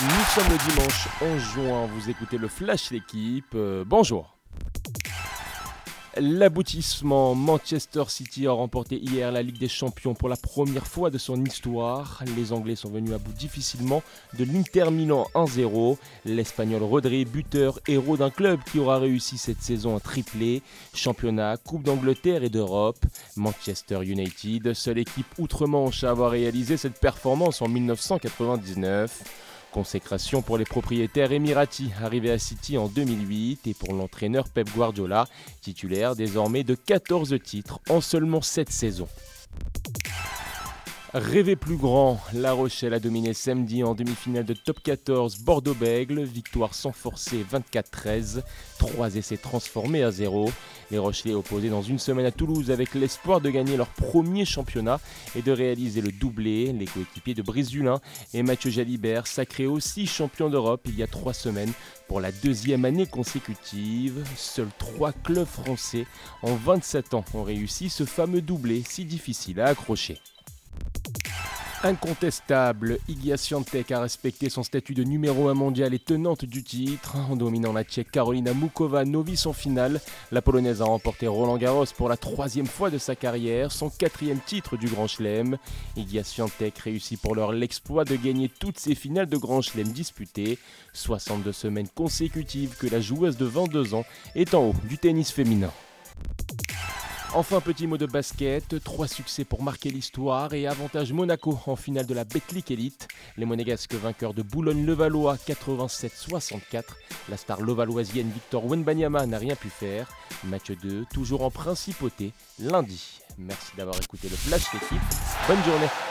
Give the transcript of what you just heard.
Nous sommes le dimanche 11 juin, vous écoutez le Flash L'équipe, euh, bonjour. L'aboutissement, Manchester City a remporté hier la Ligue des Champions pour la première fois de son histoire. Les Anglais sont venus à bout difficilement de l'Inter Milan 1-0. L'Espagnol Rodri, buteur, héros d'un club qui aura réussi cette saison un triplé. Championnat, Coupe d'Angleterre et d'Europe. Manchester United, seule équipe outre-Manche à avoir réalisé cette performance en 1999. Consécration pour les propriétaires émiratis arrivés à City en 2008 et pour l'entraîneur Pep Guardiola, titulaire désormais de 14 titres en seulement 7 saisons. Rêver plus grand, La Rochelle a dominé samedi en demi-finale de top 14 Bordeaux-Bègle, victoire sans forcer 24-13, 3 essais transformés à 0. Les Rochelais opposés dans une semaine à Toulouse avec l'espoir de gagner leur premier championnat et de réaliser le doublé. Les coéquipiers de Brice Dulin et Mathieu Jalibert, sacrés aussi champions d'Europe il y a 3 semaines pour la deuxième année consécutive. Seuls 3 clubs français en 27 ans ont réussi ce fameux doublé si difficile à accrocher. Incontestable, Igia Swiatek a respecté son statut de numéro 1 mondial et tenante du titre. En dominant la Tchèque Carolina Mukova, novice en finale, la Polonaise a remporté Roland Garros pour la troisième fois de sa carrière, son quatrième titre du Grand Chelem. Igia Swiatek réussit pour l'heure l'exploit de gagner toutes ses finales de Grand Chelem disputées. 62 semaines consécutives que la joueuse de 22 ans est en haut du tennis féminin. Enfin, petit mot de basket, trois succès pour marquer l'histoire et avantage Monaco en finale de la Betclic Elite. Les monégasques vainqueurs de Boulogne-Levallois 87-64. La star levalloisienne Victor Wenbanyama n'a rien pu faire. Match 2, toujours en principauté, lundi. Merci d'avoir écouté le Flash d'équipe. Bonne journée